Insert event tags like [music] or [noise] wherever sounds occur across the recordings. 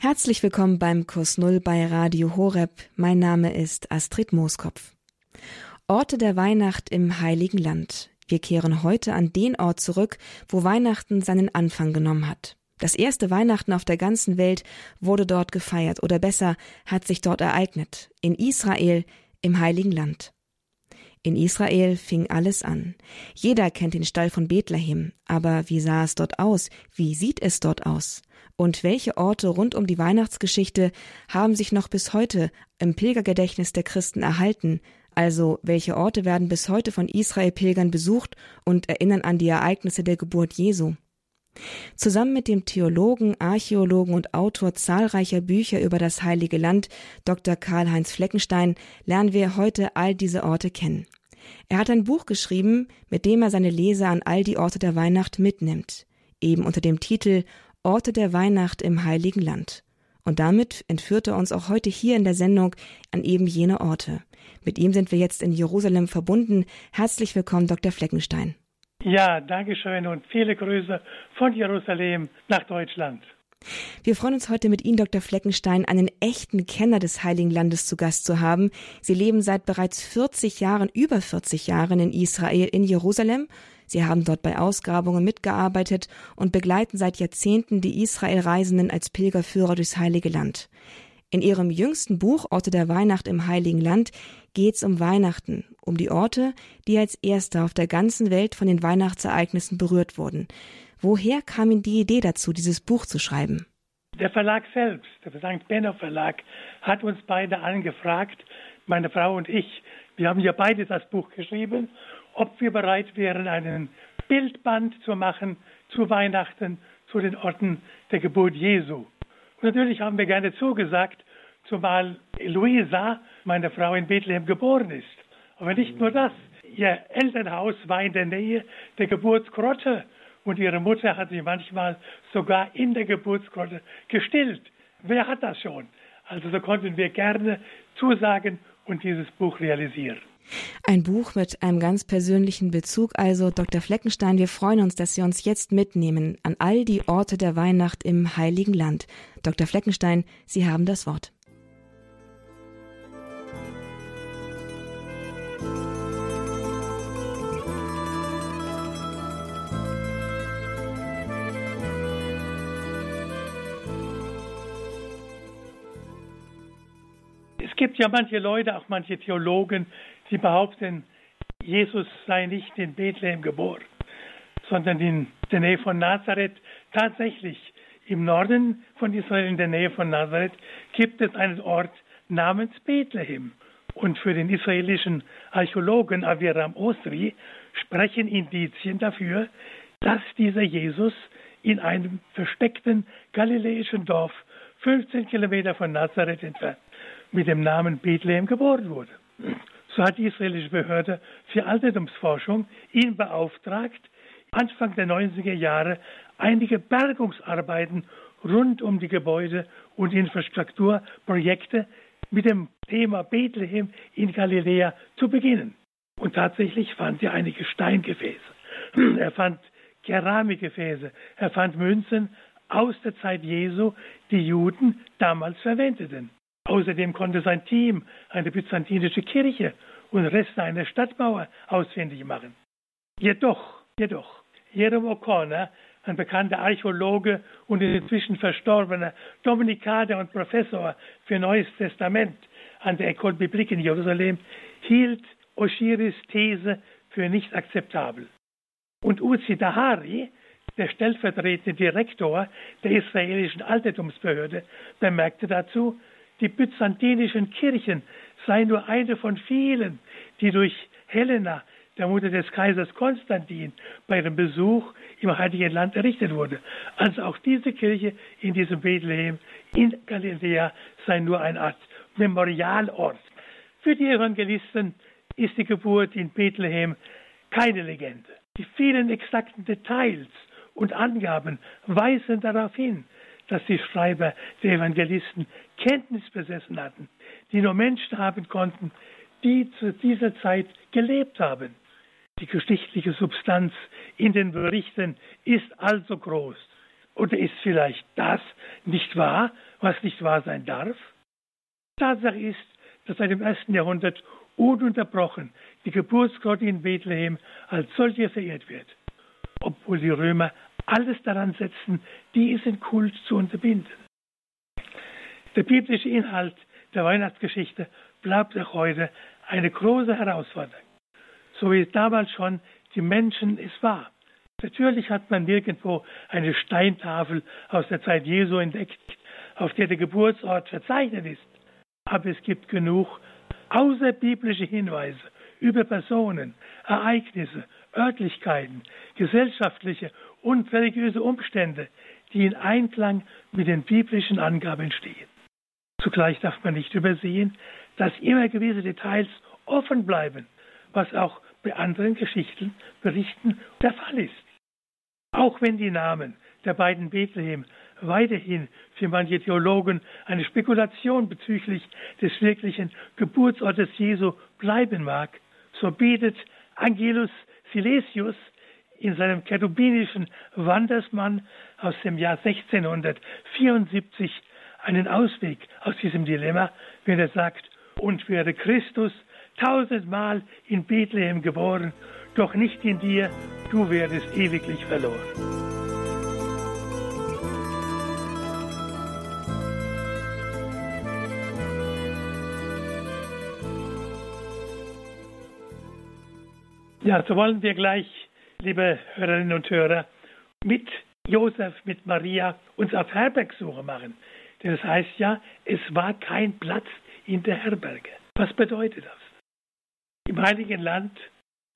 Herzlich willkommen beim Kurs Null bei Radio Horeb. Mein Name ist Astrid Mooskopf. Orte der Weihnacht im Heiligen Land. Wir kehren heute an den Ort zurück, wo Weihnachten seinen Anfang genommen hat. Das erste Weihnachten auf der ganzen Welt wurde dort gefeiert oder besser hat sich dort ereignet. In Israel, im Heiligen Land. In Israel fing alles an. Jeder kennt den Stall von Bethlehem. Aber wie sah es dort aus? Wie sieht es dort aus? Und welche Orte rund um die Weihnachtsgeschichte haben sich noch bis heute im Pilgergedächtnis der Christen erhalten? Also, welche Orte werden bis heute von Israel-Pilgern besucht und erinnern an die Ereignisse der Geburt Jesu? Zusammen mit dem Theologen, Archäologen und Autor zahlreicher Bücher über das Heilige Land, Dr. Karl-Heinz Fleckenstein, lernen wir heute all diese Orte kennen. Er hat ein Buch geschrieben, mit dem er seine Leser an all die Orte der Weihnacht mitnimmt, eben unter dem Titel Orte der Weihnacht im Heiligen Land. Und damit entführt er uns auch heute hier in der Sendung an eben jene Orte. Mit ihm sind wir jetzt in Jerusalem verbunden. Herzlich willkommen, Dr. Fleckenstein. Ja, danke schön und viele Grüße von Jerusalem nach Deutschland. Wir freuen uns heute mit Ihnen, Dr. Fleckenstein, einen echten Kenner des Heiligen Landes zu Gast zu haben. Sie leben seit bereits 40 Jahren, über 40 Jahren in Israel, in Jerusalem. Sie haben dort bei Ausgrabungen mitgearbeitet und begleiten seit Jahrzehnten die Israel-Reisenden als Pilgerführer durchs Heilige Land. In ihrem jüngsten Buch Orte der Weihnacht im Heiligen Land geht es um Weihnachten, um die Orte, die als erste auf der ganzen Welt von den Weihnachtsereignissen berührt wurden. Woher kam Ihnen die Idee dazu, dieses Buch zu schreiben? Der Verlag selbst, der St. Benno Verlag, hat uns beide angefragt, meine Frau und ich. Wir haben ja beide das Buch geschrieben ob wir bereit wären, einen Bildband zu machen zu Weihnachten, zu den Orten der Geburt Jesu. Natürlich haben wir gerne zugesagt, zumal Luisa, meine Frau, in Bethlehem geboren ist. Aber nicht nur das. Ihr Elternhaus war in der Nähe der Geburtsgrotte und ihre Mutter hat sie manchmal sogar in der Geburtsgrotte gestillt. Wer hat das schon? Also so konnten wir gerne zusagen und dieses Buch realisieren. Ein Buch mit einem ganz persönlichen Bezug. Also, Dr. Fleckenstein, wir freuen uns, dass Sie uns jetzt mitnehmen an all die Orte der Weihnacht im Heiligen Land. Dr. Fleckenstein, Sie haben das Wort. Gibt ja manche Leute, auch manche Theologen, Sie behaupten, Jesus sei nicht in Bethlehem geboren, sondern in der Nähe von Nazareth. Tatsächlich im Norden von Israel, in der Nähe von Nazareth, gibt es einen Ort namens Bethlehem. Und für den israelischen Archäologen Aviram Osri sprechen Indizien dafür, dass dieser Jesus in einem versteckten galiläischen Dorf 15 Kilometer von Nazareth entfernt mit dem Namen Bethlehem geboren wurde. So hat die israelische Behörde für Altertumsforschung ihn beauftragt, Anfang der 90er Jahre einige Bergungsarbeiten rund um die Gebäude und Infrastrukturprojekte mit dem Thema Bethlehem in Galiläa zu beginnen. Und tatsächlich fand er einige Steingefäße. [clears throat] Er fand Keramikgefäße, er fand Münzen aus der Zeit Jesu, die Juden damals verwendeten. Außerdem konnte sein Team eine byzantinische Kirche und Reste einer Stadtmauer ausfindig machen. Jedoch, jedoch, Jerome O'Connor, ein bekannter Archäologe und inzwischen verstorbener Dominikaner und Professor für Neues Testament an der École Biblique in Jerusalem, hielt Oshiris These für nicht akzeptabel. Und Uzi Dahari, der stellvertretende Direktor der israelischen Altertumsbehörde, bemerkte dazu, die byzantinischen Kirchen seien nur eine von vielen, die durch Helena, der Mutter des Kaisers Konstantin, bei ihrem Besuch im Heiligen Land errichtet wurde. Also auch diese Kirche in diesem Bethlehem in Galiläa sei nur eine Art Memorialort. Für die Evangelisten ist die Geburt in Bethlehem keine Legende. Die vielen exakten Details und Angaben weisen darauf hin, dass die Schreiber der Evangelisten Kenntnis besessen hatten, die nur Menschen haben konnten, die zu dieser Zeit gelebt haben. Die geschichtliche Substanz in den Berichten ist also groß. Oder ist vielleicht das nicht wahr, was nicht wahr sein darf? Tatsache ist, dass seit dem ersten Jahrhundert ununterbrochen die Geburtsgott in Bethlehem als solche verehrt wird, obwohl die Römer alles daran setzen, diesen Kult zu unterbinden. Der biblische Inhalt der Weihnachtsgeschichte bleibt auch heute eine große Herausforderung, so wie damals schon die Menschen es war. Natürlich hat man nirgendwo eine Steintafel aus der Zeit Jesu entdeckt, auf der der Geburtsort verzeichnet ist. Aber es gibt genug außerbiblische Hinweise über Personen, Ereignisse, Örtlichkeiten, gesellschaftliche und religiöse Umstände, die in Einklang mit den biblischen Angaben stehen. Zugleich darf man nicht übersehen, dass immer gewisse Details offen bleiben, was auch bei anderen Geschichten, Berichten der Fall ist. Auch wenn die Namen der beiden Bethlehem weiterhin für manche Theologen eine Spekulation bezüglich des wirklichen Geburtsortes Jesu bleiben mag, so bietet Angelus Silesius in seinem cherubinischen Wandersmann aus dem Jahr 1674 einen Ausweg aus diesem Dilemma, wenn er sagt, und wäre Christus tausendmal in Bethlehem geboren, doch nicht in dir, du werdest ewiglich verloren. Ja, so wollen wir gleich, liebe Hörerinnen und Hörer, mit Josef, mit Maria uns auf Herbergsuche machen. Denn es das heißt ja, es war kein Platz in der Herberge. Was bedeutet das? Im Heiligen Land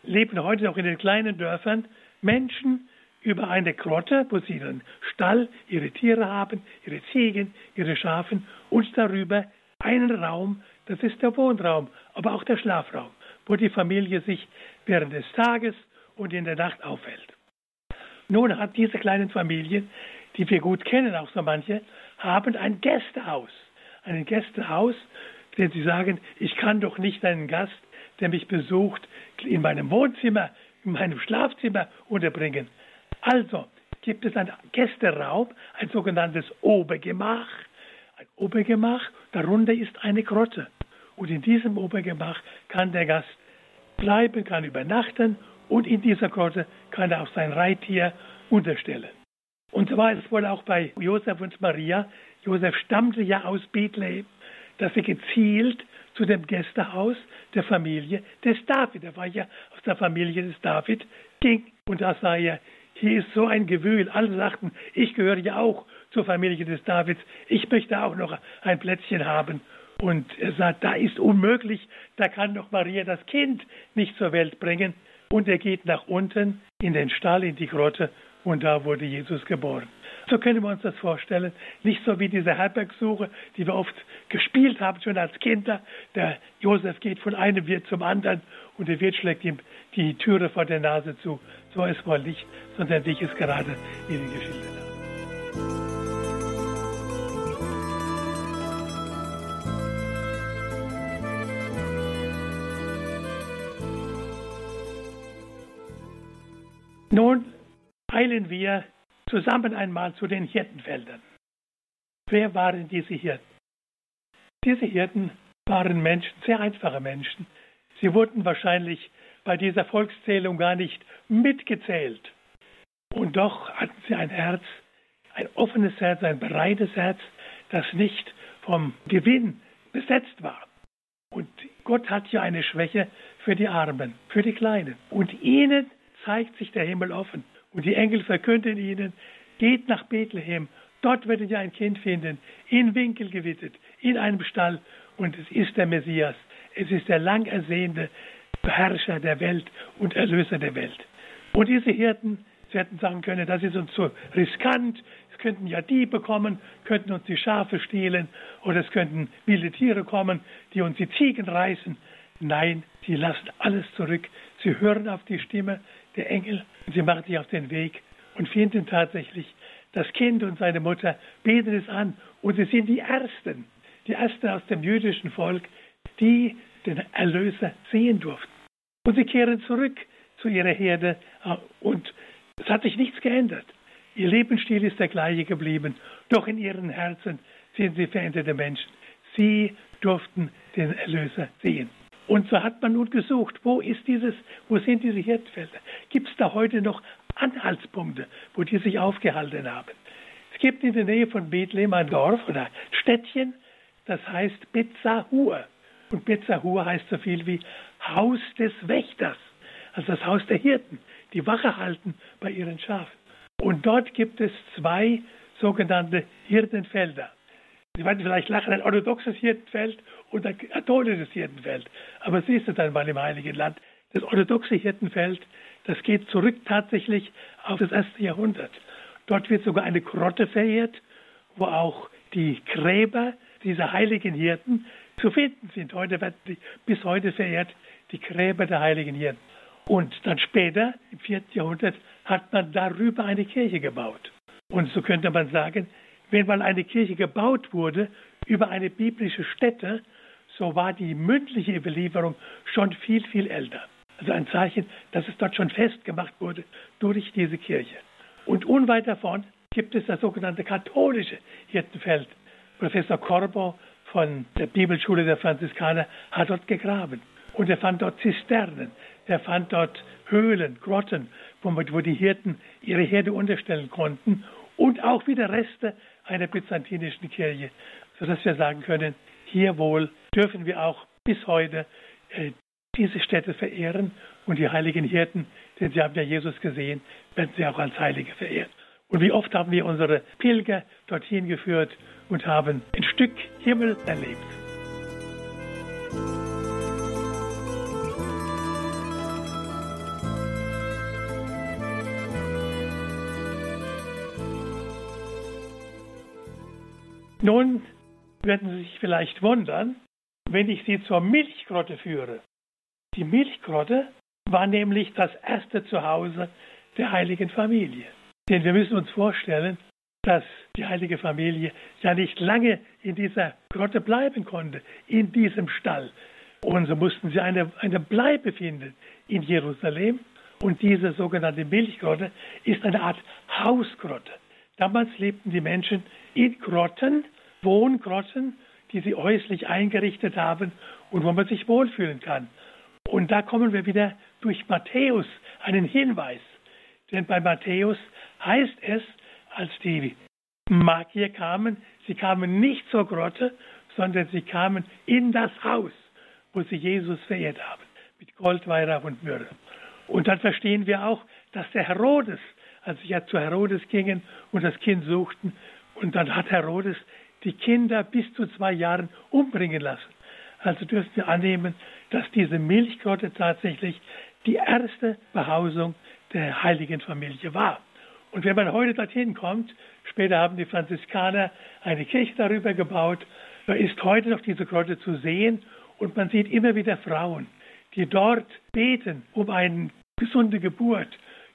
leben heute noch in den kleinen Dörfern Menschen über eine Grotte, wo sie ihren Stall, ihre Tiere haben, ihre Ziegen, ihre Schafen und darüber einen Raum, das ist der Wohnraum, aber auch der Schlafraum wo die Familie sich während des Tages und in der Nacht aufhält. Nun hat diese kleinen Familien, die wir gut kennen, auch so manche, haben ein Gästehaus. Ein Gästehaus, denn sie sagen, ich kann doch nicht einen Gast, der mich besucht, in meinem Wohnzimmer, in meinem Schlafzimmer unterbringen. Also gibt es einen Gästeraum, ein sogenanntes Obergemach. Ein Obergemach, darunter ist eine Grotte. Und in diesem Obergemach kann der Gast bleiben, kann übernachten und in dieser Grotte kann er auch sein Reittier unterstellen. Und so war es wohl auch bei Josef und Maria. Josef stammte ja aus Bethlehem, dass er gezielt zu dem Gästehaus der Familie des David, er war ja aus der Familie des David, ging. Und da sah er, hier ist so ein Gewühl. Alle sagten, ich gehöre ja auch zur Familie des Davids. Ich möchte auch noch ein Plätzchen haben. Und er sagt, da ist unmöglich, da kann doch Maria das Kind nicht zur Welt bringen. Und er geht nach unten in den Stall, in die Grotte, und da wurde Jesus geboren. So können wir uns das vorstellen. Nicht so wie diese Herbergsuche, die wir oft gespielt haben, schon als Kinder. Der Josef geht von einem Wirt zum anderen und der Wirt schlägt ihm die Türe vor der Nase zu. So ist wohl nicht, sondern wie ich es gerade Ihnen geschildert habe. Nun eilen wir zusammen einmal zu den Hirtenfeldern. Wer waren diese Hirten? Diese Hirten waren Menschen, sehr einfache Menschen. Sie wurden wahrscheinlich bei dieser Volkszählung gar nicht mitgezählt. Und doch hatten sie ein Herz, ein offenes Herz, ein breites Herz, das nicht vom Gewinn besetzt war. Und Gott hat ja eine Schwäche für die Armen, für die Kleinen. Und ihnen zeigt sich der Himmel offen. Und die Engel verkünden ihnen, geht nach Bethlehem, dort werdet ihr ein Kind finden, in Winkel gewittet, in einem Stall. Und es ist der Messias, es ist der lang ersehnte Beherrscher der Welt und Erlöser der Welt. Und diese Hirten, sie hätten sagen können, das ist uns zu riskant, es könnten ja Diebe kommen, könnten uns die Schafe stehlen oder es könnten wilde Tiere kommen, die uns die Ziegen reißen. Nein, sie lassen alles zurück. Sie hören auf die Stimme der Engel. Sie machen sich auf den Weg und finden tatsächlich das Kind und seine Mutter, beten es an. Und sie sind die Ersten, die Ersten aus dem jüdischen Volk, die den Erlöser sehen durften. Und sie kehren zurück zu ihrer Herde und es hat sich nichts geändert. Ihr Lebensstil ist der gleiche geblieben, doch in ihren Herzen sind sie veränderte Menschen. Sie durften den Erlöser sehen. Und so hat man nun gesucht, wo ist dieses, wo sind diese Hirtenfelder? Gibt es da heute noch Anhaltspunkte, wo die sich aufgehalten haben? Es gibt in der Nähe von Bethlehem ein Dorf oder Städtchen, das heißt Betzahur. Und Betzahur heißt so viel wie Haus des Wächters, also das Haus der Hirten, die Wache halten bei ihren Schafen. Und dort gibt es zwei sogenannte Hirtenfelder. Sie werden vielleicht lachen, ein orthodoxes Hirtenfeld und ein katholisches Hirtenfeld. Aber siehst du dann mal im Heiligen Land, das orthodoxe Hirtenfeld, das geht zurück tatsächlich auf das erste Jahrhundert. Dort wird sogar eine Grotte verehrt, wo auch die Gräber dieser heiligen Hirten zu finden sind. Heute werden die, bis heute verehrt die Gräber der heiligen Hirten. Und dann später, im 4. Jahrhundert, hat man darüber eine Kirche gebaut. Und so könnte man sagen, wenn mal eine Kirche gebaut wurde über eine biblische Stätte, so war die mündliche Überlieferung schon viel, viel älter. Also ein Zeichen, dass es dort schon festgemacht wurde durch diese Kirche. Und unweit davon gibt es das sogenannte katholische Hirtenfeld. Professor Corbo von der Bibelschule der Franziskaner hat dort gegraben. Und er fand dort Zisternen, er fand dort Höhlen, Grotten, wo, die Hirten ihre Herde unterstellen konnten und auch wieder Reste einer byzantinischen Kirche, sodass wir sagen können, hier wohl dürfen wir auch bis heute äh, diese Städte verehren und die heiligen Hirten, denn sie haben ja Jesus gesehen, werden sie auch als Heilige verehrt. Und wie oft haben wir unsere Pilger dorthin geführt und haben ein Stück Himmel erlebt. Nun werden Sie sich vielleicht wundern, wenn ich Sie zur Milchgrotte führe. Die Milchgrotte war nämlich das erste Zuhause der heiligen Familie. Denn wir müssen uns vorstellen, dass die heilige Familie ja nicht lange in dieser Grotte bleiben konnte, in diesem Stall. Und so mussten sie eine, eine Bleibe finden in Jerusalem. Und diese sogenannte Milchgrotte ist eine Art Hausgrotte. Damals lebten die Menschen in Grotten, Wohngrotten, die sie häuslich eingerichtet haben und wo man sich wohlfühlen kann. Und da kommen wir wieder durch Matthäus einen Hinweis. Denn bei Matthäus heißt es, als die Magier kamen, sie kamen nicht zur Grotte, sondern sie kamen in das Haus, wo sie Jesus verehrt haben, mit Gold, Weihrauch und Myrrhe. Und dann verstehen wir auch, dass der Herodes, als sie ja zu Herodes gingen und das Kind suchten, und dann hat Herodes die Kinder bis zu zwei Jahren umbringen lassen. Also dürfen wir annehmen, dass diese Milchgrotte tatsächlich die erste Behausung der heiligen Familie war. Und wenn man heute dorthin kommt, später haben die Franziskaner eine Kirche darüber gebaut, da ist heute noch diese Grotte zu sehen und man sieht immer wieder Frauen, die dort beten um eine gesunde Geburt,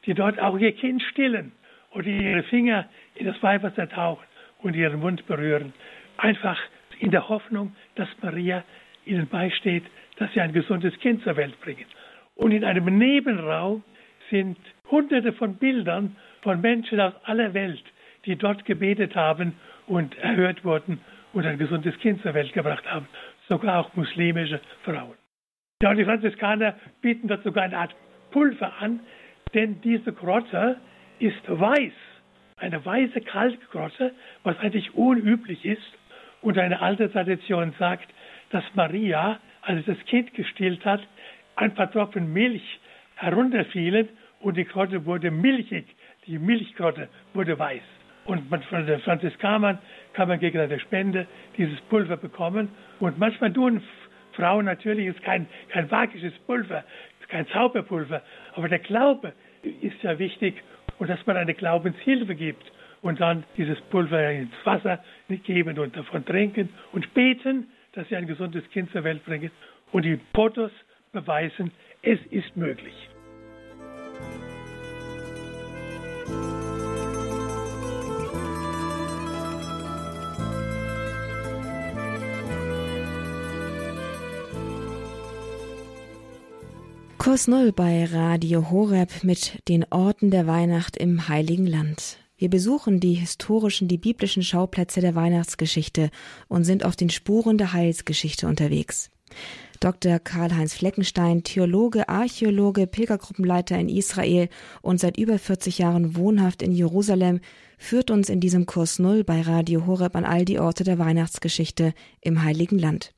die dort auch ihr Kind stillen oder ihre Finger in das Weihwasser tauchen und ihren Mund berühren. Einfach in der Hoffnung, dass Maria ihnen beisteht, dass sie ein gesundes Kind zur Welt bringen. Und in einem Nebenraum sind hunderte von Bildern von Menschen aus aller Welt, die dort gebetet haben und erhört wurden und ein gesundes Kind zur Welt gebracht haben. Sogar auch muslimische Frauen. Ja, und die Franziskaner bieten dort sogar eine Art Pulver an, denn diese Grotte ist weiß eine weiße Kalkgrotte, was eigentlich unüblich ist. Und eine alte Tradition sagt, dass Maria, als das Kind gestillt hat, ein paar Tropfen Milch herunterfielen und die Grotte wurde milchig. Die Milchgrotte wurde weiß. Und von den Franziskanern kann man gegen eine Spende dieses Pulver bekommen. Und manchmal tun Frauen natürlich, ist kein, kein magisches Pulver, kein Zauberpulver, aber der Glaube ist ja wichtig und dass man eine Glaubenshilfe gibt und dann dieses Pulver ins Wasser geben und davon trinken und beten, dass sie ein gesundes Kind zur Welt bringen. Und die Fotos beweisen, es ist möglich. Kurs Null bei Radio Horeb mit den Orten der Weihnacht im Heiligen Land. Wir besuchen die historischen, die biblischen Schauplätze der Weihnachtsgeschichte und sind auf den Spuren der Heilsgeschichte unterwegs. Dr. Karl-Heinz Fleckenstein, Theologe, Archäologe, Pilgergruppenleiter in Israel und seit über 40 Jahren wohnhaft in Jerusalem, führt uns in diesem Kurs Null bei Radio Horeb an all die Orte der Weihnachtsgeschichte im Heiligen Land.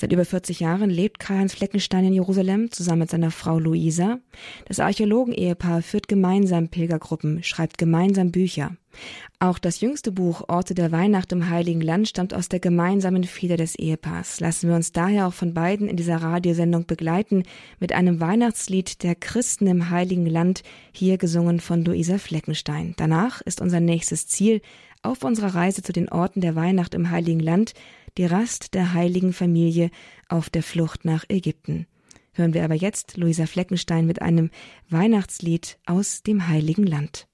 Seit über 40 Jahren lebt Karl-Heinz Fleckenstein in Jerusalem zusammen mit seiner Frau Luisa. Das Archäologen-Ehepaar führt gemeinsam Pilgergruppen, schreibt gemeinsam Bücher. Auch das jüngste Buch Orte der Weihnacht im Heiligen Land stammt aus der gemeinsamen Feder des Ehepaars. Lassen wir uns daher auch von beiden in dieser Radiosendung begleiten mit einem Weihnachtslied der Christen im Heiligen Land, hier gesungen von Luisa Fleckenstein. Danach ist unser nächstes Ziel auf unserer Reise zu den Orten der Weihnacht im Heiligen Land die Rast der heiligen Familie auf der Flucht nach Ägypten. Hören wir aber jetzt Luisa Fleckenstein mit einem Weihnachtslied aus dem Heiligen Land.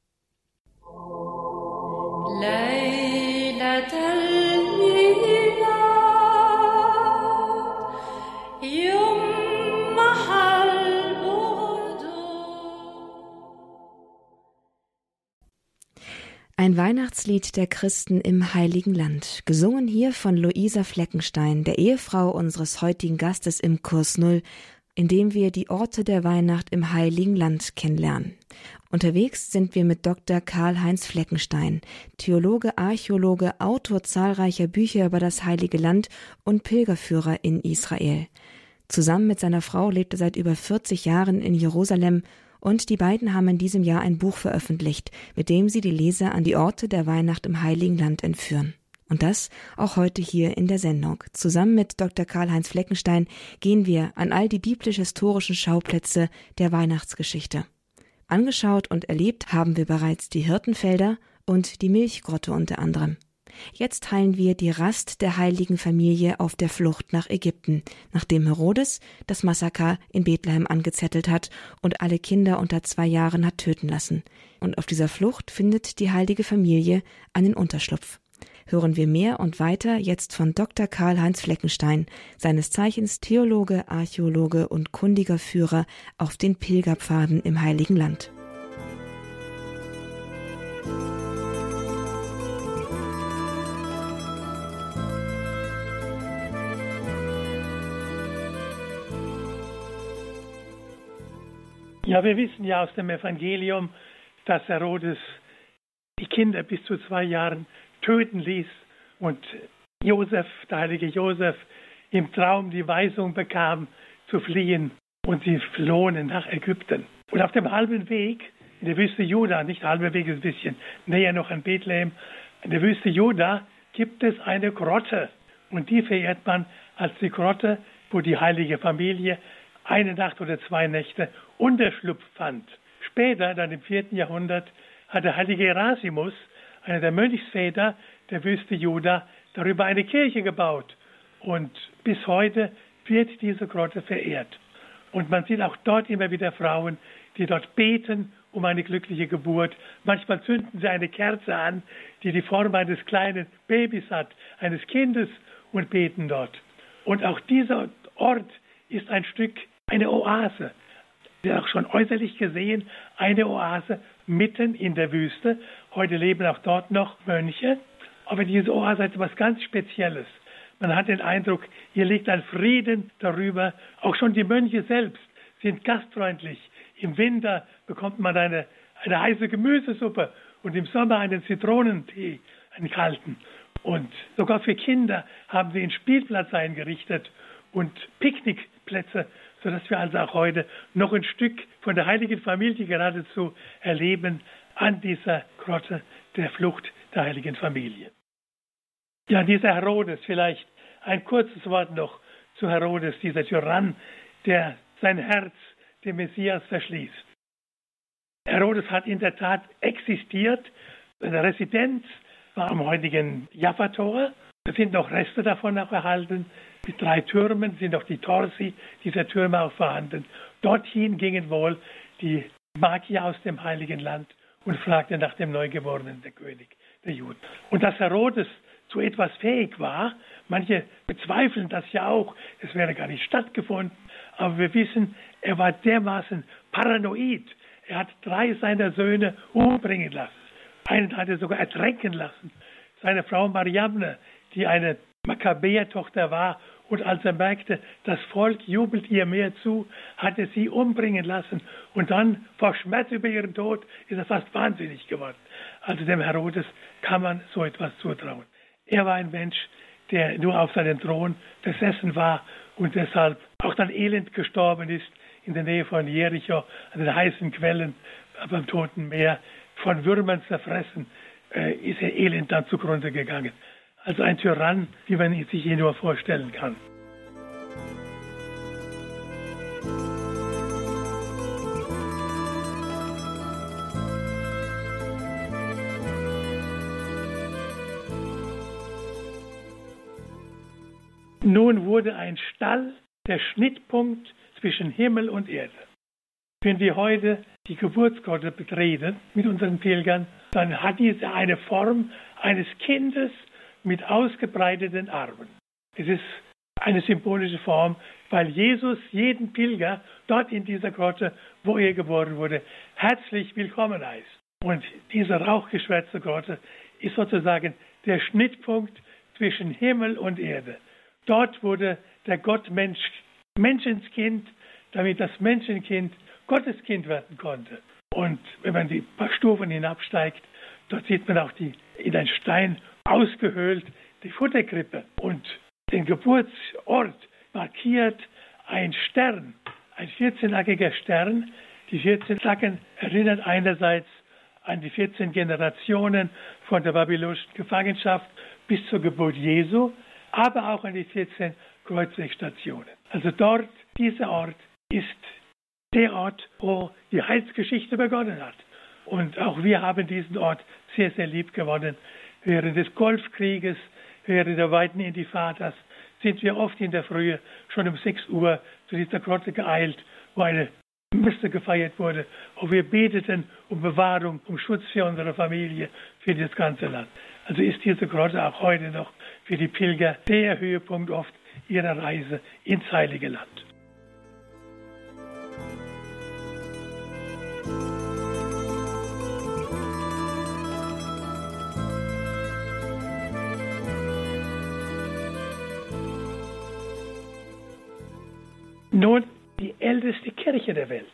Ein Weihnachtslied der Christen im Heiligen Land, gesungen hier von Luisa Fleckenstein, der Ehefrau unseres heutigen Gastes im Kurs Null, in dem wir die Orte der Weihnacht im Heiligen Land kennenlernen. Unterwegs sind wir mit Dr. Karl-Heinz Fleckenstein, Theologe, Archäologe, Autor zahlreicher Bücher über das Heilige Land und Pilgerführer in Israel. Zusammen mit seiner Frau lebt er seit über 40 Jahren in Jerusalem und die beiden haben in diesem Jahr ein Buch veröffentlicht, mit dem sie die Leser an die Orte der Weihnacht im Heiligen Land entführen. Und das auch heute hier in der Sendung. Zusammen mit Dr. Karl-Heinz Fleckenstein gehen wir an all die biblisch-historischen Schauplätze der Weihnachtsgeschichte. Angeschaut und erlebt haben wir bereits die Hirtenfelder und die Milchgrotte unter anderem. Jetzt teilen wir die Rast der heiligen Familie auf der Flucht nach Ägypten, nachdem Herodes das Massaker in Bethlehem angezettelt hat und alle Kinder unter zwei Jahren hat töten lassen. Und auf dieser Flucht findet die heilige Familie einen Unterschlupf. Hören wir mehr und weiter jetzt von Dr. Karl-Heinz Fleckenstein, seines Zeichens Theologe, Archäologe und kundiger Führer auf den Pilgerpfaden im Heiligen Land. Ja, wir wissen ja aus dem Evangelium, dass Herodes die Kinder bis zu zwei Jahren töten ließ und Josef, der heilige Josef, im Traum die Weisung bekam, zu fliehen und sie flohen nach Ägypten. Und auf dem halben Weg in der Wüste Juda, nicht halber Weg, ein bisschen näher noch an Bethlehem, in der Wüste Juda gibt es eine Grotte und die verehrt man als die Grotte, wo die heilige Familie eine Nacht oder zwei Nächte Unterschlupf fand. Später, dann im vierten Jahrhundert, hat der heilige Erasimus, einer der Mönchsväter der Wüste Juda, darüber eine Kirche gebaut. Und bis heute wird diese Grotte verehrt. Und man sieht auch dort immer wieder Frauen, die dort beten um eine glückliche Geburt. Manchmal zünden sie eine Kerze an, die die Form eines kleinen Babys hat, eines Kindes, und beten dort. Und auch dieser Ort ist ein Stück eine Oase. Auch schon äußerlich gesehen eine Oase mitten in der Wüste. Heute leben auch dort noch Mönche. Aber diese Oase hat etwas ganz Spezielles. Man hat den Eindruck, hier liegt ein Frieden darüber. Auch schon die Mönche selbst sind gastfreundlich. Im Winter bekommt man eine, eine heiße Gemüsesuppe und im Sommer einen Zitronentee, einen kalten. Und sogar für Kinder haben sie einen Spielplatz eingerichtet und Picknickplätze sodass wir also auch heute noch ein Stück von der heiligen Familie geradezu erleben an dieser Grotte der Flucht der heiligen Familie. Ja, dieser Herodes, vielleicht ein kurzes Wort noch zu Herodes, dieser Tyrann, der sein Herz dem Messias verschließt. Herodes hat in der Tat existiert. Seine Residenz war am heutigen Jaffa-Tor. Es sind noch Reste davon noch erhalten. Mit drei Türmen sind auch die Torsi dieser Türme auch vorhanden. Dorthin gingen wohl die Magier aus dem Heiligen Land und fragten nach dem Neugeborenen, der König der Juden. Und dass Herodes zu etwas fähig war, manche bezweifeln das ja auch, es wäre gar nicht stattgefunden, aber wir wissen, er war dermaßen paranoid. Er hat drei seiner Söhne umbringen lassen. Einen hat er sogar ertränken lassen. Seine Frau Mariamne, die eine Makkabäertochter war und als er merkte, das Volk jubelt ihr mehr zu, hat er sie umbringen lassen. Und dann, vor Schmerz über ihren Tod, ist er fast wahnsinnig geworden. Also dem Herodes kann man so etwas zutrauen. Er war ein Mensch, der nur auf seinem Thron besessen war und deshalb auch dann elend gestorben ist in der Nähe von Jericho, an den heißen Quellen beim Toten Meer, von Würmern zerfressen, äh, ist er elend dann zugrunde gegangen. Also ein Tyrann, wie man sich ihn nur vorstellen kann. Nun wurde ein Stall der Schnittpunkt zwischen Himmel und Erde. Wenn wir heute die Geburtsgrotte betreten mit unseren Pilgern, dann hat diese eine Form eines Kindes mit ausgebreiteten Armen. Es ist eine symbolische Form, weil Jesus jeden Pilger dort in dieser Grotte, wo er geboren wurde, herzlich willkommen heißt. Und diese rauchgeschwärzte Grotte ist sozusagen der Schnittpunkt zwischen Himmel und Erde. Dort wurde der Gott Mensch, Menschenskind, damit das Menschenkind Gotteskind werden konnte. Und wenn man die paar Stufen hinabsteigt, dort sieht man auch die in ein Stein ausgehöhlt die Futterkrippe und den Geburtsort markiert ein Stern, ein 14-lackiger Stern. Die 14 Lacken erinnern einerseits an die 14 Generationen von der babylonischen Gefangenschaft bis zur Geburt Jesu, aber auch an die 14 Kreuzwegstationen. Also dort, dieser Ort ist der Ort, wo die Heilsgeschichte begonnen hat. Und auch wir haben diesen Ort sehr, sehr lieb gewonnen. Während des Golfkrieges, während der weiten Intifadas sind wir oft in der Frühe schon um 6 Uhr zu dieser Grotte geeilt, wo eine Messe gefeiert wurde, wo wir beteten um Bewahrung, um Schutz für unsere Familie, für das ganze Land. Also ist diese Grotte auch heute noch für die Pilger der Höhepunkt oft ihrer Reise ins Heilige Land. Nun, die älteste Kirche der Welt.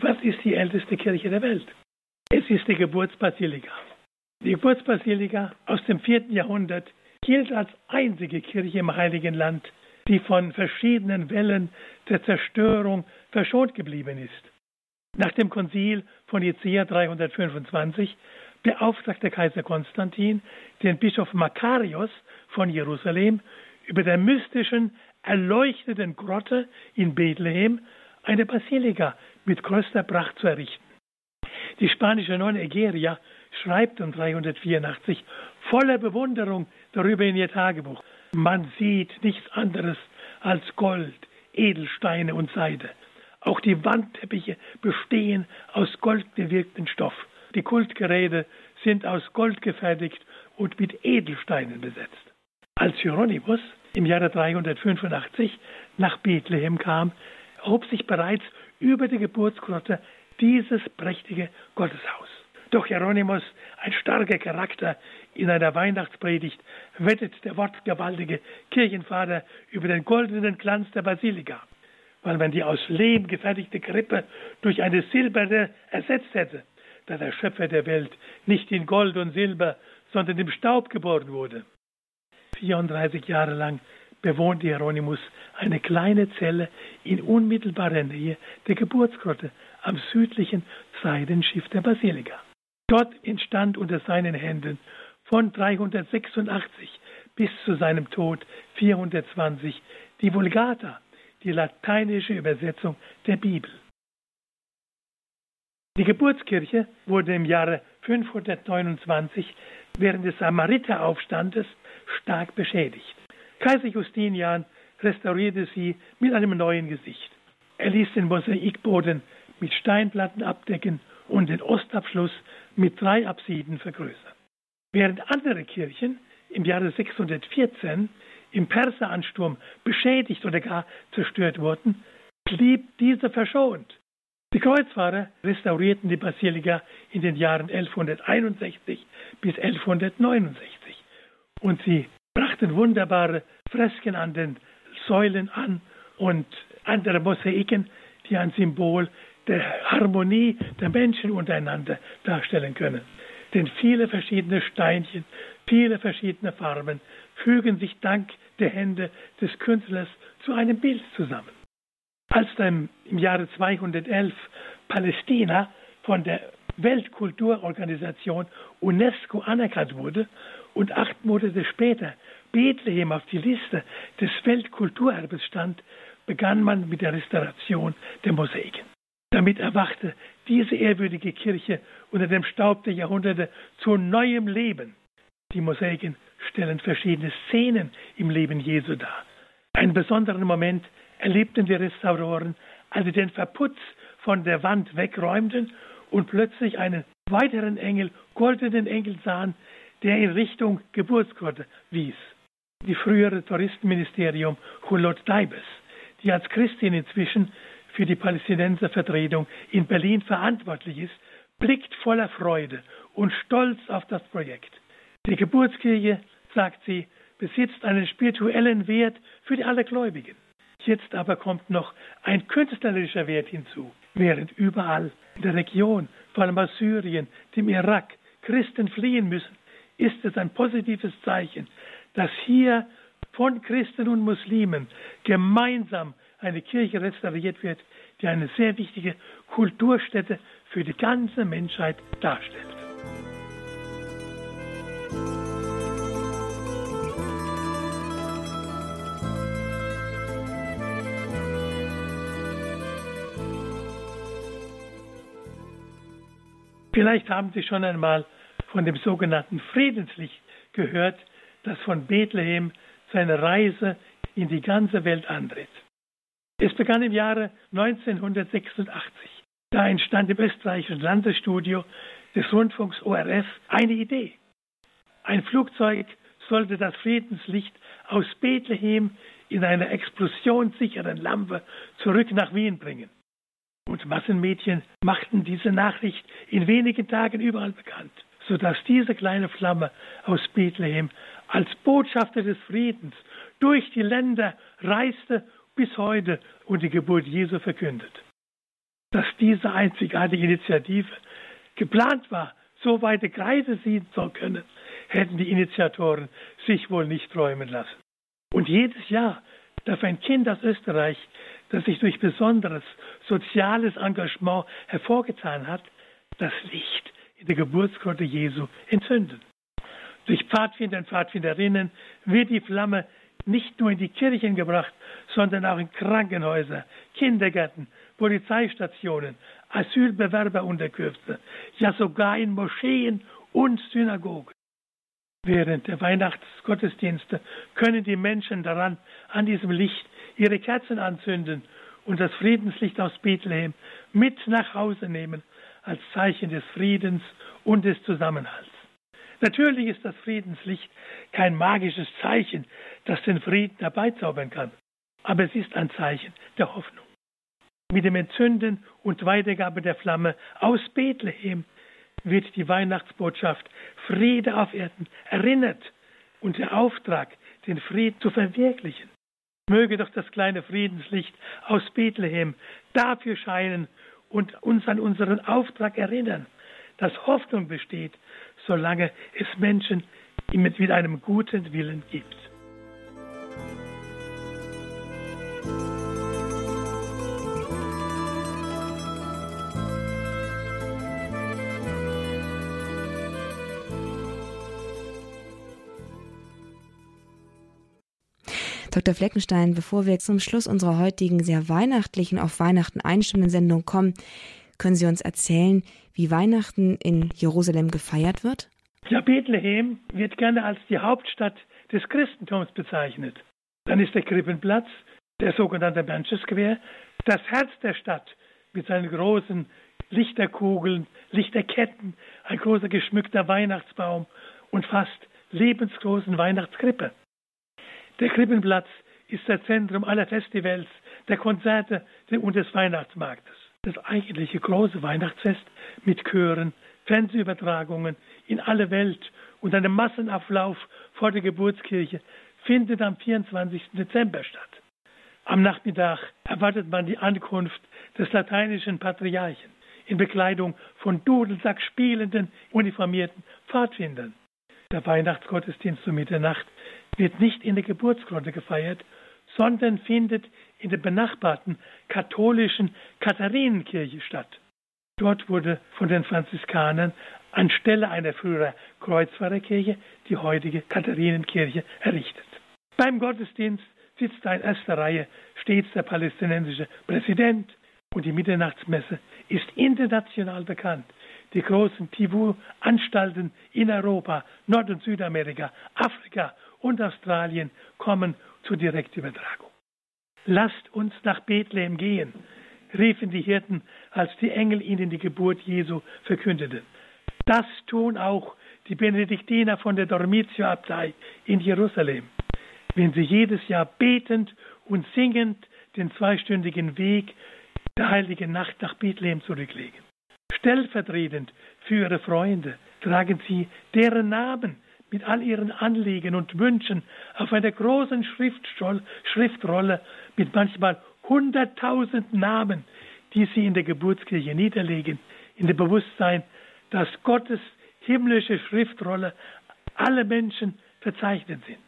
Was ist die älteste Kirche der Welt? Es ist die Geburtsbasilika. Die Geburtsbasilika aus dem vierten Jahrhundert gilt als einzige Kirche im Heiligen Land, die von verschiedenen Wellen der Zerstörung verschont geblieben ist. Nach dem Konzil von Nicea 325 beauftragte Kaiser Konstantin den Bischof Makarios von Jerusalem über der mystischen, erleuchteten Grotte in Bethlehem eine Basilika mit größter Pracht zu errichten. Die spanische Nonne Egeria schreibt um 384 voller Bewunderung darüber in ihr Tagebuch. Man sieht nichts anderes als Gold, Edelsteine und Seide. Auch die Wandteppiche bestehen aus goldgewirkten Stoff. Die Kultgeräte sind aus Gold gefertigt und mit Edelsteinen besetzt. Als Hieronymus im Jahre 385 nach Bethlehem kam, erhob sich bereits über die Geburtsgrotte dieses prächtige Gotteshaus. Doch Hieronymus, ein starker Charakter, in einer Weihnachtspredigt wettet der wortgewaltige Kirchenvater über den goldenen Glanz der Basilika, weil man die aus Lehm gefertigte Krippe durch eine silberne ersetzt hätte, da der Schöpfer der Welt nicht in Gold und Silber, sondern im Staub geboren wurde. 34 Jahre lang bewohnte Hieronymus eine kleine Zelle in unmittelbarer Nähe der Geburtsgrotte am südlichen Seidenschiff der Basilika. Dort entstand unter seinen Händen von 386 bis zu seinem Tod 420 die Vulgata, die lateinische Übersetzung der Bibel. Die Geburtskirche wurde im Jahre 529 während des Samariteraufstandes stark beschädigt. Kaiser Justinian restaurierte sie mit einem neuen Gesicht. Er ließ den Mosaikboden mit Steinplatten abdecken und den Ostabschluss mit drei Apsiden vergrößern. Während andere Kirchen im Jahre 614 im Perseransturm beschädigt oder gar zerstört wurden, blieb diese verschont. Die Kreuzfahrer restaurierten die Basilika in den Jahren 1161 bis 1169 und sie brachten wunderbare Fresken an den Säulen an und andere Mosaiken, die ein Symbol der Harmonie der Menschen untereinander darstellen können. Denn viele verschiedene Steinchen, viele verschiedene Farben fügen sich dank der Hände des Künstlers zu einem Bild zusammen. Als dann im Jahre 211 Palästina von der Weltkulturorganisation UNESCO anerkannt wurde und acht Monate später Bethlehem auf die Liste des Weltkulturerbes stand, begann man mit der Restauration der Mosaiken. Damit erwachte diese ehrwürdige Kirche unter dem Staub der Jahrhunderte zu neuem Leben. Die Mosaiken stellen verschiedene Szenen im Leben Jesu dar. Einen besonderen Moment erlebten die Restauroren, als sie den Verputz von der Wand wegräumten und plötzlich einen weiteren Engel, goldenen Engel sahen, der in Richtung Geburtsgott wies. Die frühere Touristenministerium Hulot Daibes, die als Christin inzwischen für die Palästinenservertretung in Berlin verantwortlich ist, blickt voller Freude und Stolz auf das Projekt. Die Geburtskirche, sagt sie, besitzt einen spirituellen Wert für die Allergläubigen. Jetzt aber kommt noch ein künstlerischer Wert hinzu. Während überall in der Region, vor allem aus Syrien, dem Irak, Christen fliehen müssen, ist es ein positives Zeichen, dass hier von Christen und Muslimen gemeinsam eine Kirche restauriert wird, die eine sehr wichtige Kulturstätte für die ganze Menschheit darstellt. Vielleicht haben Sie schon einmal von dem sogenannten Friedenslicht gehört, das von Bethlehem seine Reise in die ganze Welt antritt. Es begann im Jahre 1986. Da entstand im österreichischen Landesstudio des Rundfunks ORF eine Idee. Ein Flugzeug sollte das Friedenslicht aus Bethlehem in einer explosionssicheren Lampe zurück nach Wien bringen. Und Massenmedien machten diese Nachricht in wenigen Tagen überall bekannt, sodass diese kleine Flamme aus Bethlehem als Botschafter des Friedens durch die Länder reiste bis heute und die Geburt Jesu verkündet. Dass diese einzigartige Initiative geplant war, so weite Kreise ziehen zu können, hätten die Initiatoren sich wohl nicht träumen lassen. Und jedes Jahr darf ein Kind aus Österreich, das sich durch besonderes soziales Engagement hervorgetan hat, das Licht der Geburtsgrotte Jesu entzünden. Durch Pfadfinder und Pfadfinderinnen wird die Flamme nicht nur in die Kirchen gebracht, sondern auch in Krankenhäuser, Kindergärten, Polizeistationen, Asylbewerberunterkünfte, ja sogar in Moscheen und Synagogen. Während der Weihnachtsgottesdienste können die Menschen daran, an diesem Licht, ihre Kerzen anzünden und das Friedenslicht aus Bethlehem mit nach Hause nehmen als Zeichen des Friedens und des Zusammenhalts. Natürlich ist das Friedenslicht kein magisches Zeichen, das den Frieden herbeizaubern kann, aber es ist ein Zeichen der Hoffnung. Mit dem Entzünden und Weitergabe der Flamme aus Bethlehem wird die Weihnachtsbotschaft Friede auf Erden erinnert und der Auftrag, den Frieden zu verwirklichen. Möge doch das kleine Friedenslicht aus Bethlehem dafür scheinen und uns an unseren Auftrag erinnern, dass Hoffnung besteht, solange es Menschen mit einem guten Willen gibt. Dr. Fleckenstein, bevor wir zum Schluss unserer heutigen sehr weihnachtlichen, auf Weihnachten einstimmenden Sendung kommen, können Sie uns erzählen, wie Weihnachten in Jerusalem gefeiert wird? Ja, Bethlehem wird gerne als die Hauptstadt des Christentums bezeichnet. Dann ist der Krippenplatz, der sogenannte Benches Square, das Herz der Stadt mit seinen großen Lichterkugeln, Lichterketten, ein großer geschmückter Weihnachtsbaum und fast lebensgroßen Weihnachtskrippe. Der Krippenplatz ist das Zentrum aller Festivals, der Konzerte und des Weihnachtsmarktes. das eigentliche große Weihnachtsfest mit Chören, Fernsehübertragungen in alle Welt und einem Massenauflauf vor der Geburtskirche findet am 24. Dezember statt. Am Nachmittag erwartet man die Ankunft des lateinischen Patriarchen in Bekleidung von Dudelsack spielenden, uniformierten Pfadfindern. Der Weihnachtsgottesdienst um Mitternacht wird nicht in der Geburtsgrotte gefeiert, sondern findet in der benachbarten katholischen Katharinenkirche statt. Dort wurde von den Franziskanern anstelle einer früheren Kreuzfahrerkirche die heutige Katharinenkirche errichtet. Beim Gottesdienst sitzt in erster Reihe stets der palästinensische Präsident und die Mitternachtsmesse ist international bekannt. Die großen TV-Anstalten in Europa, Nord- und Südamerika, Afrika und Australien kommen zur Direktübertragung. Lasst uns nach Bethlehem gehen, riefen die Hirten, als die Engel ihnen die Geburt Jesu verkündeten. Das tun auch die Benediktiner von der Dormitio-Abtei in Jerusalem, wenn sie jedes Jahr betend und singend den zweistündigen Weg der heiligen Nacht nach Bethlehem zurücklegen. Stellvertretend für ihre Freunde tragen sie deren Namen mit all ihren Anliegen und Wünschen auf einer großen Schriftrolle mit manchmal hunderttausend Namen, die sie in der Geburtskirche niederlegen, in dem Bewusstsein, dass Gottes himmlische Schriftrolle alle Menschen verzeichnet sind.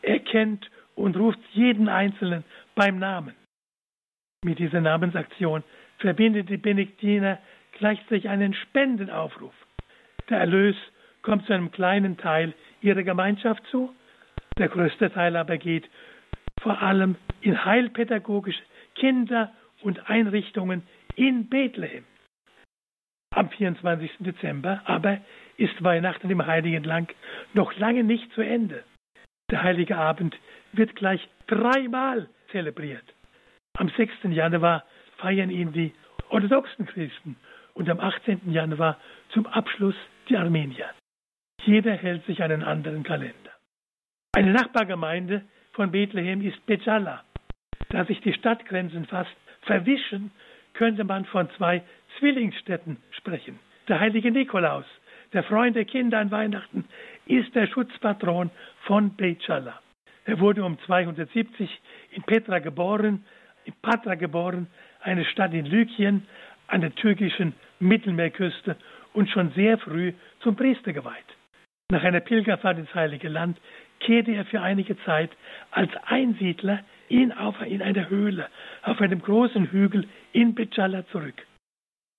Er kennt und ruft jeden Einzelnen beim Namen. Mit dieser Namensaktion verbindet die Benediktiner gleichzeitig einen Spendenaufruf. Der Erlös kommt zu einem kleinen Teil ihrer Gemeinschaft zu, der größte Teil aber geht vor allem in heilpädagogische Kinder- und Einrichtungen in Bethlehem. Am 24. Dezember aber ist Weihnachten im Heiligen Land noch lange nicht zu Ende. Der Heilige Abend wird gleich dreimal zelebriert. Am 6. Januar feiern ihn die orthodoxen Christen und am 18. Januar zum Abschluss die Armenier. Jeder hält sich einen anderen Kalender. Eine Nachbargemeinde von Bethlehem ist Becala. Da sich die Stadtgrenzen fast verwischen, könnte man von zwei Zwillingsstädten sprechen. Der heilige Nikolaus, der Freund der Kinder an Weihnachten, ist der Schutzpatron von Becala. Er wurde um 270 in Petra geboren, in Patra geboren, eine Stadt in Lykien an der türkischen Mittelmeerküste und schon sehr früh zum Priester geweiht. Nach einer Pilgerfahrt ins Heilige Land kehrte er für einige Zeit als Einsiedler in, auf, in einer Höhle auf einem großen Hügel in Becala zurück.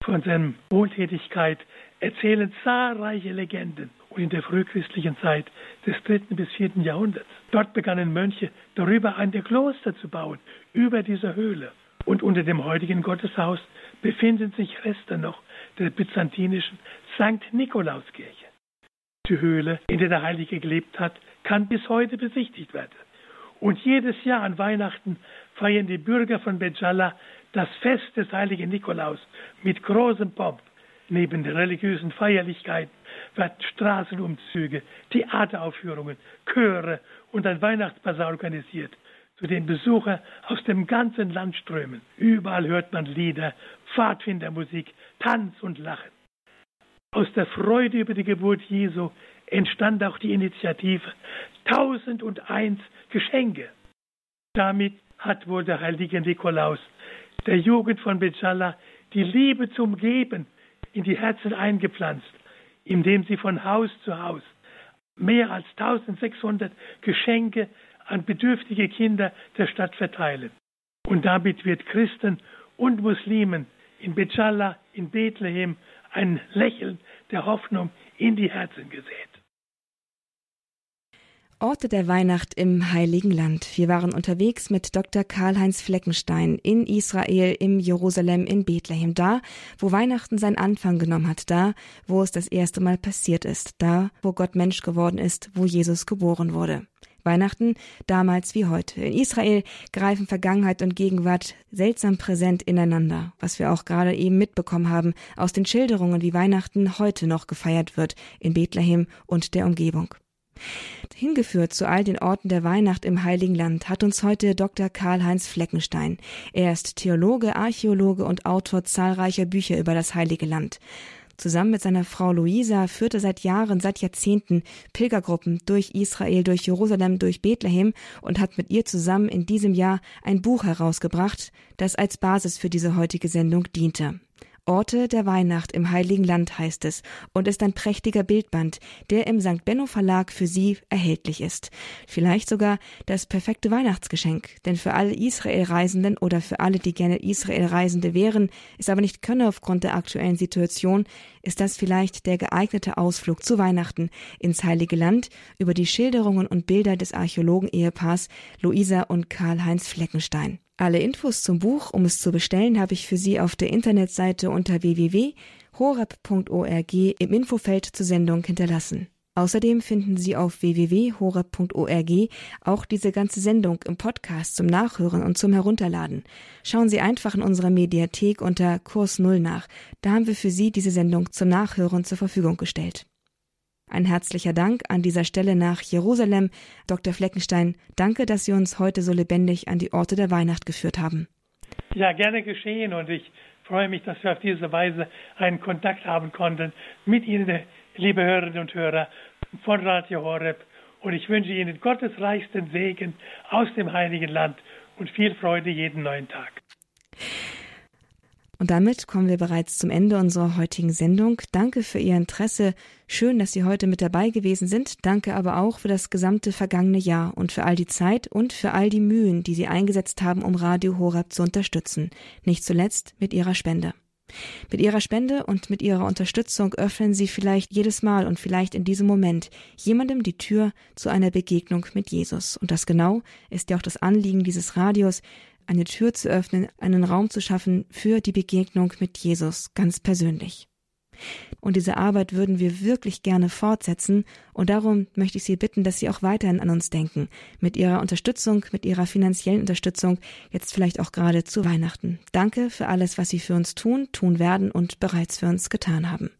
Von seiner Wohltätigkeit erzählen zahlreiche Legenden und in der frühchristlichen Zeit des dritten bis vierten Jahrhunderts. Dort begannen Mönche darüber ein Kloster zu bauen, über dieser Höhle. Und unter dem heutigen Gotteshaus befinden sich Reste noch der byzantinischen St. Nikolauskirche. Die Höhle, in der der Heilige gelebt hat, kann bis heute besichtigt werden. Und jedes Jahr an Weihnachten feiern die Bürger von Bejala das Fest des heiligen Nikolaus mit großem Pomp. Neben den religiösen Feierlichkeiten werden Straßenumzüge, Theateraufführungen, Chöre und ein Weihnachtsbasar organisiert, zu dem Besucher aus dem ganzen Land strömen. Überall hört man Lieder, Pfadfindermusik, Tanz und Lachen. Aus der Freude über die Geburt Jesu entstand auch die Initiative 1001 Geschenke. Damit hat wohl der heilige Nikolaus der Jugend von Becala die Liebe zum Geben in die Herzen eingepflanzt, indem sie von Haus zu Haus mehr als 1600 Geschenke an bedürftige Kinder der Stadt verteilen. Und damit wird Christen und Muslimen in Becala, in Bethlehem ein Lächeln der Hoffnung in die Herzen gesät. Orte der Weihnacht im Heiligen Land. Wir waren unterwegs mit Dr. Karl-Heinz Fleckenstein in Israel, im Jerusalem, in Bethlehem, da, wo Weihnachten seinen Anfang genommen hat, da, wo es das erste Mal passiert ist, da, wo Gott Mensch geworden ist, wo Jesus geboren wurde. Weihnachten damals wie heute. In Israel greifen Vergangenheit und Gegenwart seltsam präsent ineinander, was wir auch gerade eben mitbekommen haben aus den Schilderungen, wie Weihnachten heute noch gefeiert wird in Bethlehem und der Umgebung. Hingeführt zu all den Orten der Weihnacht im Heiligen Land hat uns heute Dr. Karl-Heinz Fleckenstein. Er ist Theologe, Archäologe und Autor zahlreicher Bücher über das Heilige Land. Zusammen mit seiner Frau Luisa führt er seit Jahren, seit Jahrzehnten Pilgergruppen durch Israel, durch Jerusalem, durch Bethlehem und hat mit ihr zusammen in diesem Jahr ein Buch herausgebracht, das als Basis für diese heutige Sendung diente. Orte der Weihnacht im Heiligen Land heißt es und ist ein prächtiger Bildband, der im St. Benno Verlag für Sie erhältlich ist. Vielleicht sogar das perfekte Weihnachtsgeschenk, denn für alle Israel-Reisenden oder für alle, die gerne Israel-Reisende wären, es aber nicht können aufgrund der aktuellen Situation, ist das vielleicht der geeignete Ausflug zu Weihnachten ins Heilige Land über die Schilderungen und Bilder des Archäologen-Ehepaars Luisa und Karl-Heinz Fleckenstein. Alle Infos zum Buch, um es zu bestellen, habe ich für Sie auf der Internetseite unter www.horab.org im Infofeld zur Sendung hinterlassen. Außerdem finden Sie auf www.horab.org auch diese ganze Sendung im Podcast zum Nachhören und zum Herunterladen. Schauen Sie einfach in unserer Mediathek unter Kurs Null nach. Da haben wir für Sie diese Sendung zum Nachhören zur Verfügung gestellt. Ein herzlicher Dank an dieser Stelle nach Jerusalem. Dr. Fleckenstein, danke, dass Sie uns heute so lebendig an die Orte der Weihnacht geführt haben. Ja, gerne geschehen und ich freue mich, dass wir auf diese Weise einen Kontakt haben konnten mit Ihnen, liebe Hörerinnen und Hörer von Radio Horeb. Und ich wünsche Ihnen Gottes reichsten Segen aus dem Heiligen Land und viel Freude jeden neuen Tag. Und damit kommen wir bereits zum Ende unserer heutigen Sendung. Danke für Ihr Interesse. Schön, dass Sie heute mit dabei gewesen sind. Danke aber auch für das gesamte vergangene Jahr und für all die Zeit und für all die Mühen, die Sie eingesetzt haben, um Radio Horab zu unterstützen. Nicht zuletzt mit Ihrer Spende. Mit Ihrer Spende und mit Ihrer Unterstützung öffnen Sie vielleicht jedes Mal und vielleicht in diesem Moment jemandem die Tür zu einer Begegnung mit Jesus. Und das genau ist ja auch das Anliegen dieses Radios, eine Tür zu öffnen, einen Raum zu schaffen für die Begegnung mit Jesus ganz persönlich. Und diese Arbeit würden wir wirklich gerne fortsetzen, und darum möchte ich Sie bitten, dass Sie auch weiterhin an uns denken, mit Ihrer Unterstützung, mit Ihrer finanziellen Unterstützung, jetzt vielleicht auch gerade zu Weihnachten. Danke für alles, was Sie für uns tun, tun werden und bereits für uns getan haben.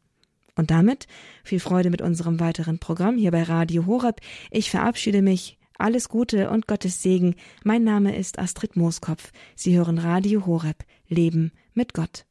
Und damit viel Freude mit unserem weiteren Programm hier bei Radio Horeb. Ich verabschiede mich. Alles Gute und Gottes Segen. Mein Name ist Astrid Mooskopf. Sie hören Radio Horeb. Leben mit Gott.